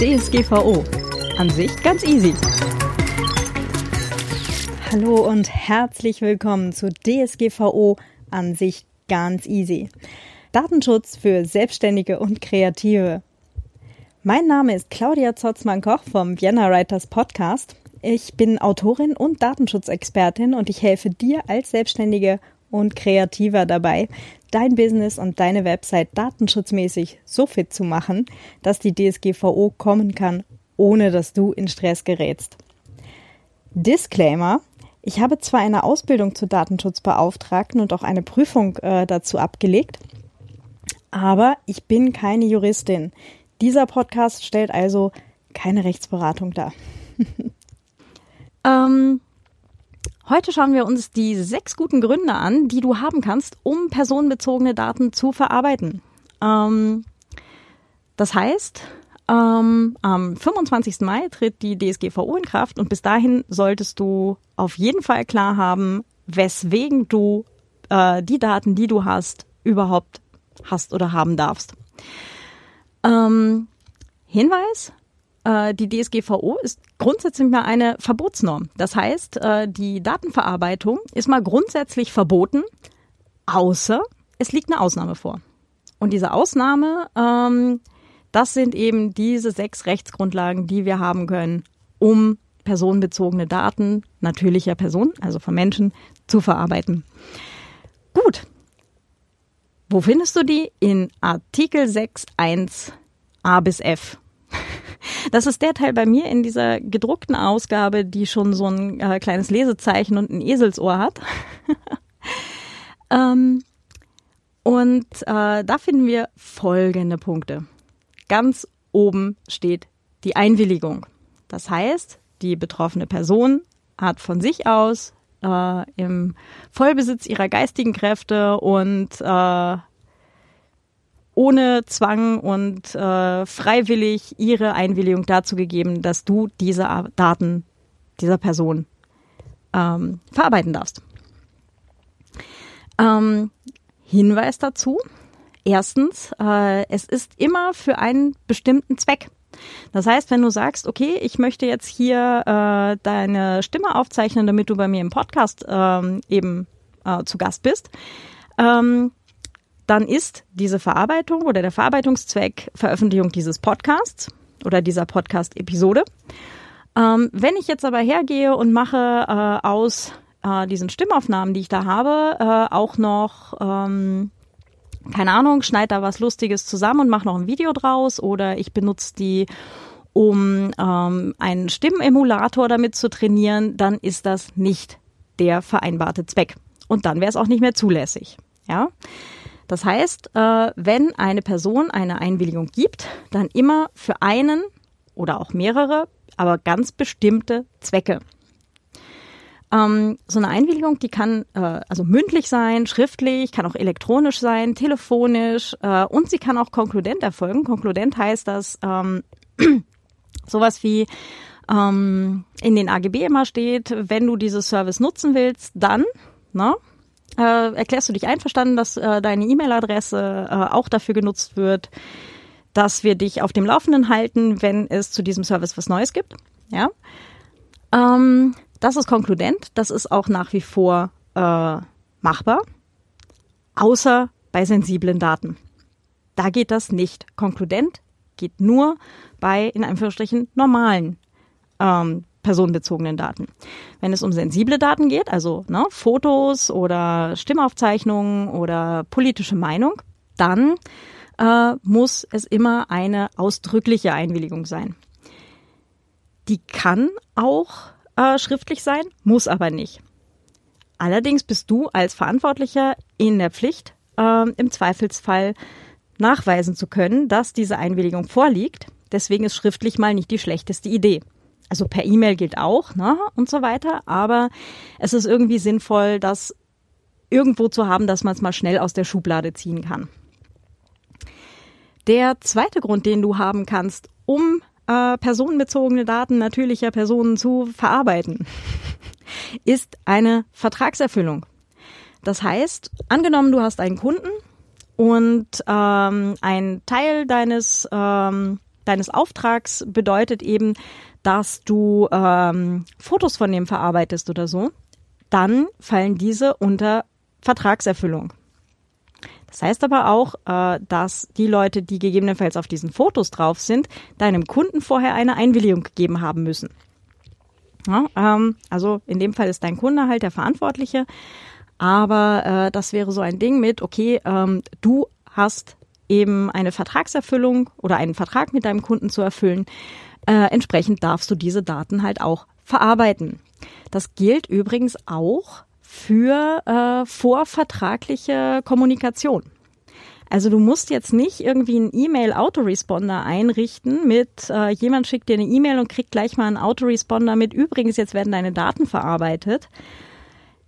DSGVO. An sich ganz easy. Hallo und herzlich willkommen zu DSGVO. An sich ganz easy. Datenschutz für Selbstständige und Kreative. Mein Name ist Claudia Zotzmann-Koch vom Vienna Writers Podcast. Ich bin Autorin und Datenschutzexpertin und ich helfe dir als Selbstständige und Kreativer dabei, dein Business und deine Website datenschutzmäßig so fit zu machen, dass die DSGVO kommen kann, ohne dass du in Stress gerätst. Disclaimer. Ich habe zwar eine Ausbildung zur Datenschutzbeauftragten und auch eine Prüfung äh, dazu abgelegt, aber ich bin keine Juristin. Dieser Podcast stellt also keine Rechtsberatung dar. ähm, Heute schauen wir uns die sechs guten Gründe an, die du haben kannst, um personenbezogene Daten zu verarbeiten. Ähm, das heißt, ähm, am 25. Mai tritt die DSGVO in Kraft und bis dahin solltest du auf jeden Fall klar haben, weswegen du äh, die Daten, die du hast, überhaupt hast oder haben darfst. Ähm, Hinweis, äh, die DSGVO ist grundsätzlich mal eine Verbotsnorm. Das heißt, äh, die Datenverarbeitung ist mal grundsätzlich verboten, außer es liegt eine Ausnahme vor. Und diese Ausnahme, ähm, das sind eben diese sechs Rechtsgrundlagen, die wir haben können, um personenbezogene Daten natürlicher Personen, also von Menschen, zu verarbeiten. Gut. Wo findest du die? In Artikel 6.1 A bis F. Das ist der Teil bei mir in dieser gedruckten Ausgabe, die schon so ein äh, kleines Lesezeichen und ein Eselsohr hat. ähm, und äh, da finden wir folgende Punkte. Ganz oben steht die Einwilligung. Das heißt, die betroffene Person hat von sich aus äh, im Vollbesitz ihrer geistigen Kräfte und äh, ohne Zwang und äh, freiwillig ihre Einwilligung dazu gegeben, dass du diese Daten dieser Person ähm, verarbeiten darfst. Ähm, Hinweis dazu. Erstens, äh, es ist immer für einen bestimmten Zweck. Das heißt, wenn du sagst, okay, ich möchte jetzt hier äh, deine Stimme aufzeichnen, damit du bei mir im Podcast ähm, eben äh, zu Gast bist, ähm, dann ist diese Verarbeitung oder der Verarbeitungszweck Veröffentlichung dieses Podcasts oder dieser Podcast-Episode. Ähm, wenn ich jetzt aber hergehe und mache äh, aus äh, diesen Stimmaufnahmen, die ich da habe, äh, auch noch, ähm, keine Ahnung, schneide da was Lustiges zusammen und mache noch ein Video draus oder ich benutze die um ähm, einen Stimmemulator damit zu trainieren, dann ist das nicht der vereinbarte Zweck. Und dann wäre es auch nicht mehr zulässig. Ja. Das heißt, äh, wenn eine Person eine Einwilligung gibt, dann immer für einen oder auch mehrere, aber ganz bestimmte Zwecke. Ähm, so eine Einwilligung, die kann äh, also mündlich sein, schriftlich, kann auch elektronisch sein, telefonisch äh, und sie kann auch konkludent erfolgen. Konkludent heißt, dass ähm, sowas wie ähm, in den AGB immer steht, wenn du dieses Service nutzen willst, dann, ne, äh, erklärst du dich einverstanden, dass äh, deine E-Mail-Adresse äh, auch dafür genutzt wird, dass wir dich auf dem Laufenden halten, wenn es zu diesem Service was Neues gibt. Ja, ähm, das ist konkludent. Das ist auch nach wie vor äh, machbar, außer bei sensiblen Daten. Da geht das nicht. Konkludent geht nur bei in Anführungsstrichen normalen ähm, personenbezogenen Daten. Wenn es um sensible Daten geht, also ne, Fotos oder Stimmaufzeichnungen oder politische Meinung, dann äh, muss es immer eine ausdrückliche Einwilligung sein. Die kann auch äh, schriftlich sein, muss aber nicht. Allerdings bist du als Verantwortlicher in der Pflicht, äh, im Zweifelsfall nachweisen zu können, dass diese Einwilligung vorliegt. Deswegen ist schriftlich mal nicht die schlechteste Idee also per E-Mail gilt auch, ne, und so weiter, aber es ist irgendwie sinnvoll, das irgendwo zu haben, dass man es mal schnell aus der Schublade ziehen kann. Der zweite Grund, den du haben kannst, um äh, personenbezogene Daten natürlicher Personen zu verarbeiten, ist eine Vertragserfüllung. Das heißt, angenommen, du hast einen Kunden und ähm, ein Teil deines ähm, deines Auftrags bedeutet eben, dass du ähm, Fotos von dem verarbeitest oder so, dann fallen diese unter Vertragserfüllung. Das heißt aber auch, äh, dass die Leute, die gegebenenfalls auf diesen Fotos drauf sind, deinem Kunden vorher eine Einwilligung gegeben haben müssen. Ja, ähm, also in dem Fall ist dein Kunde halt der Verantwortliche. Aber äh, das wäre so ein Ding mit, okay, ähm, du hast eben eine Vertragserfüllung oder einen Vertrag mit deinem Kunden zu erfüllen. Äh, entsprechend darfst du diese Daten halt auch verarbeiten. Das gilt übrigens auch für äh, vorvertragliche Kommunikation. Also du musst jetzt nicht irgendwie einen E-Mail-Autoresponder einrichten mit, äh, jemand schickt dir eine E-Mail und kriegt gleich mal einen Autoresponder mit, übrigens, jetzt werden deine Daten verarbeitet.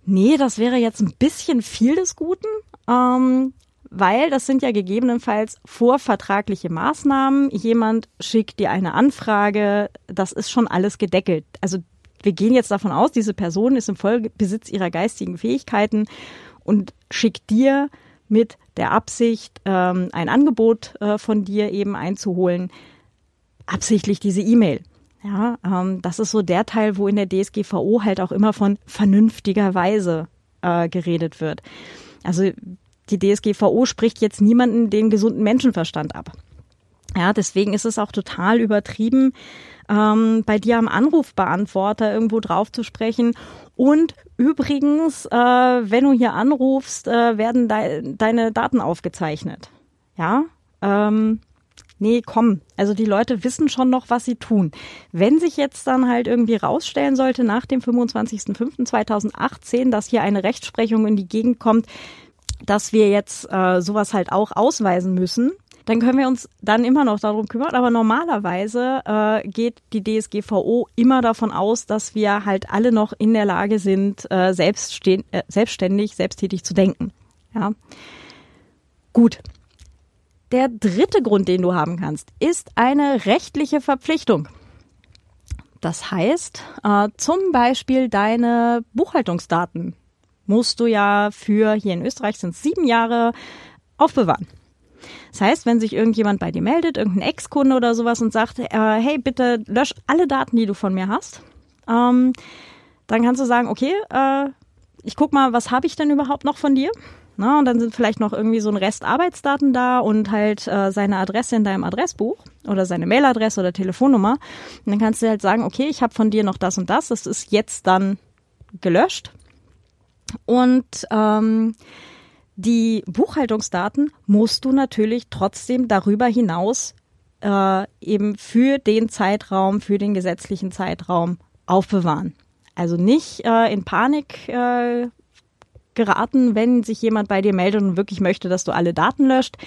Nee, das wäre jetzt ein bisschen viel des Guten, ähm, weil das sind ja gegebenenfalls vorvertragliche Maßnahmen. Jemand schickt dir eine Anfrage, das ist schon alles gedeckelt. Also wir gehen jetzt davon aus, diese Person ist im Vollbesitz ihrer geistigen Fähigkeiten und schickt dir mit der Absicht, ähm, ein Angebot äh, von dir eben einzuholen, absichtlich diese E-Mail. Ja, ähm, das ist so der Teil, wo in der DSGVO halt auch immer von vernünftigerweise äh, geredet wird. Also die DSGVO spricht jetzt niemanden den gesunden Menschenverstand ab. Ja, deswegen ist es auch total übertrieben, ähm, bei dir am Anrufbeantworter irgendwo drauf zu sprechen. Und übrigens, äh, wenn du hier anrufst, äh, werden de deine Daten aufgezeichnet. Ja, ähm, nee, komm. Also die Leute wissen schon noch, was sie tun. Wenn sich jetzt dann halt irgendwie rausstellen sollte nach dem 25.05.2018, dass hier eine Rechtsprechung in die Gegend kommt, dass wir jetzt äh, sowas halt auch ausweisen müssen, dann können wir uns dann immer noch darum kümmern. Aber normalerweise äh, geht die DSGVO immer davon aus, dass wir halt alle noch in der Lage sind, äh, selbststehen, äh, selbstständig, selbsttätig zu denken. Ja. Gut. Der dritte Grund, den du haben kannst, ist eine rechtliche Verpflichtung. Das heißt, äh, zum Beispiel deine Buchhaltungsdaten musst du ja für, hier in Österreich sind es sieben Jahre, aufbewahren. Das heißt, wenn sich irgendjemand bei dir meldet, irgendein Ex-Kunde oder sowas und sagt, äh, hey, bitte lösch alle Daten, die du von mir hast, ähm, dann kannst du sagen, okay, äh, ich guck mal, was habe ich denn überhaupt noch von dir? Na, und dann sind vielleicht noch irgendwie so ein Rest Arbeitsdaten da und halt äh, seine Adresse in deinem Adressbuch oder seine Mailadresse oder Telefonnummer. Und dann kannst du halt sagen, okay, ich habe von dir noch das und das, das ist jetzt dann gelöscht. Und ähm, die Buchhaltungsdaten musst du natürlich trotzdem darüber hinaus äh, eben für den Zeitraum, für den gesetzlichen Zeitraum aufbewahren. Also nicht äh, in Panik äh, geraten, wenn sich jemand bei dir meldet und wirklich möchte, dass du alle Daten löscht.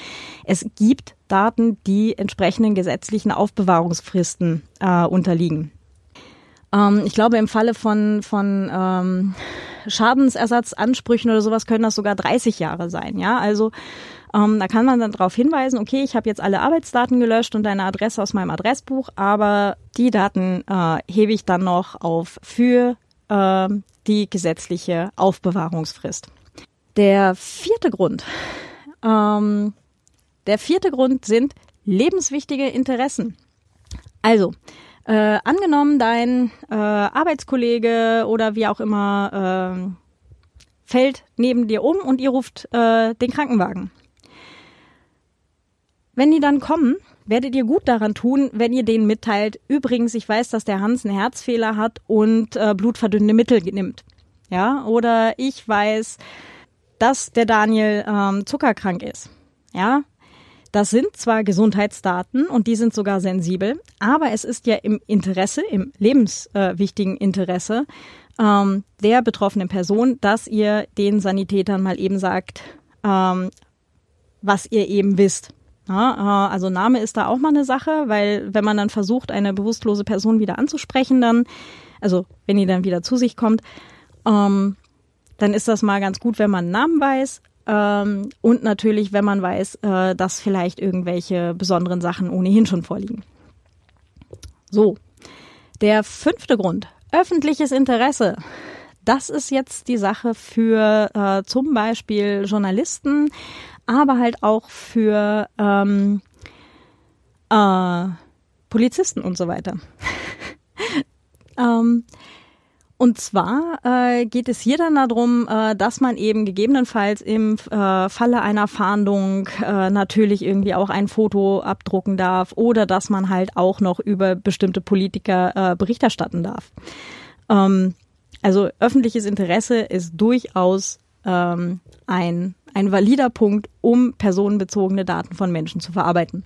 Es gibt Daten, die entsprechenden gesetzlichen Aufbewahrungsfristen äh, unterliegen. Ähm, ich glaube, im Falle von, von ähm, Schadensersatzansprüchen oder sowas können das sogar 30 Jahre sein. Ja, also ähm, da kann man dann darauf hinweisen, okay, ich habe jetzt alle Arbeitsdaten gelöscht und deine Adresse aus meinem Adressbuch, aber die Daten äh, hebe ich dann noch auf für äh, die gesetzliche Aufbewahrungsfrist. Der vierte Grund, ähm, der vierte Grund sind lebenswichtige Interessen. Also, äh, angenommen, dein äh, Arbeitskollege oder wie auch immer äh, fällt neben dir um und ihr ruft äh, den Krankenwagen. Wenn die dann kommen, werdet ihr gut daran tun, wenn ihr denen mitteilt, übrigens, ich weiß, dass der Hans einen Herzfehler hat und äh, blutverdünnende Mittel nimmt. Ja, oder ich weiß, dass der Daniel ähm, zuckerkrank ist. Ja, das sind zwar Gesundheitsdaten und die sind sogar sensibel, aber es ist ja im Interesse, im lebenswichtigen äh, Interesse ähm, der betroffenen Person, dass ihr den Sanitätern mal eben sagt, ähm, was ihr eben wisst. Ja, äh, also Name ist da auch mal eine Sache, weil wenn man dann versucht, eine bewusstlose Person wieder anzusprechen, dann, also wenn die dann wieder zu sich kommt, ähm, dann ist das mal ganz gut, wenn man einen Namen weiß. Ähm, und natürlich, wenn man weiß, äh, dass vielleicht irgendwelche besonderen Sachen ohnehin schon vorliegen. So, der fünfte Grund, öffentliches Interesse. Das ist jetzt die Sache für äh, zum Beispiel Journalisten, aber halt auch für ähm, äh, Polizisten und so weiter. ähm, und zwar äh, geht es hier dann darum, äh, dass man eben gegebenenfalls im äh, Falle einer Fahndung äh, natürlich irgendwie auch ein Foto abdrucken darf oder dass man halt auch noch über bestimmte Politiker äh, Bericht erstatten darf. Ähm, also öffentliches Interesse ist durchaus ähm, ein, ein valider Punkt, um personenbezogene Daten von Menschen zu verarbeiten.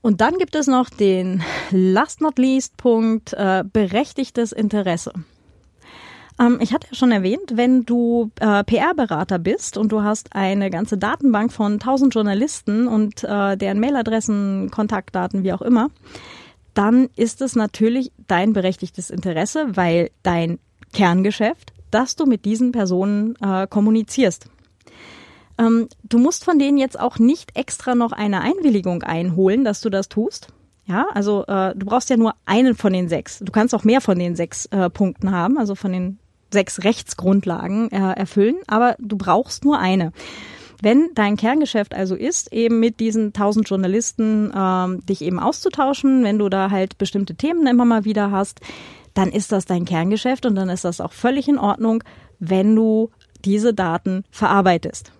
Und dann gibt es noch den last not least Punkt äh, berechtigtes Interesse. Ähm, ich hatte ja schon erwähnt, wenn du äh, PR-Berater bist und du hast eine ganze Datenbank von 1000 Journalisten und äh, deren Mailadressen, Kontaktdaten, wie auch immer, dann ist es natürlich dein berechtigtes Interesse, weil dein Kerngeschäft, dass du mit diesen Personen äh, kommunizierst. Ähm, du musst von denen jetzt auch nicht extra noch eine Einwilligung einholen, dass du das tust. Ja, also äh, du brauchst ja nur einen von den sechs. Du kannst auch mehr von den sechs äh, Punkten haben, also von den sechs Rechtsgrundlagen äh, erfüllen, aber du brauchst nur eine. Wenn dein Kerngeschäft also ist, eben mit diesen tausend Journalisten ähm, dich eben auszutauschen, wenn du da halt bestimmte Themen immer mal wieder hast, dann ist das dein Kerngeschäft und dann ist das auch völlig in Ordnung, wenn du diese Daten verarbeitest.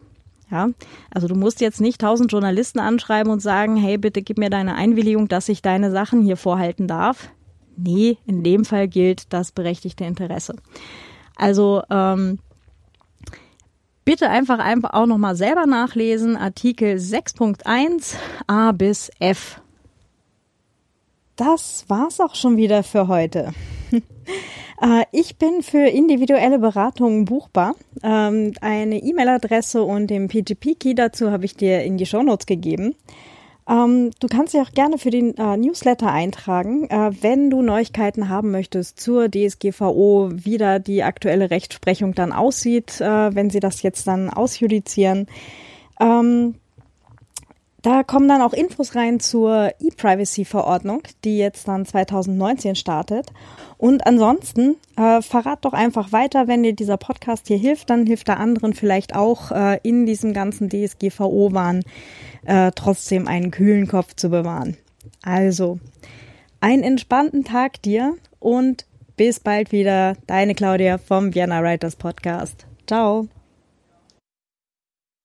Ja, also du musst jetzt nicht tausend Journalisten anschreiben und sagen, hey, bitte gib mir deine Einwilligung, dass ich deine Sachen hier vorhalten darf. Nee, in dem Fall gilt das berechtigte Interesse. Also ähm, bitte einfach einfach auch nochmal selber nachlesen, Artikel 6.1 A bis F. Das war's auch schon wieder für heute. Äh, ich bin für individuelle Beratungen buchbar. Ähm, eine E-Mail-Adresse und den PGP-Key dazu habe ich dir in die Shownotes gegeben. Ähm, du kannst dich auch gerne für den äh, Newsletter eintragen, äh, wenn du Neuigkeiten haben möchtest zur DSGVO, wie da die aktuelle Rechtsprechung dann aussieht, wenn sie das jetzt dann ausjudizieren. Da kommen dann auch Infos rein zur E-Privacy-Verordnung, die jetzt dann 2019 startet. Und ansonsten äh, verrat doch einfach weiter, wenn dir dieser Podcast hier hilft, dann hilft er anderen vielleicht auch äh, in diesem ganzen DSGVO-Wahn äh, trotzdem einen kühlen Kopf zu bewahren. Also, einen entspannten Tag dir und bis bald wieder. Deine Claudia vom Vienna Writers Podcast. Ciao.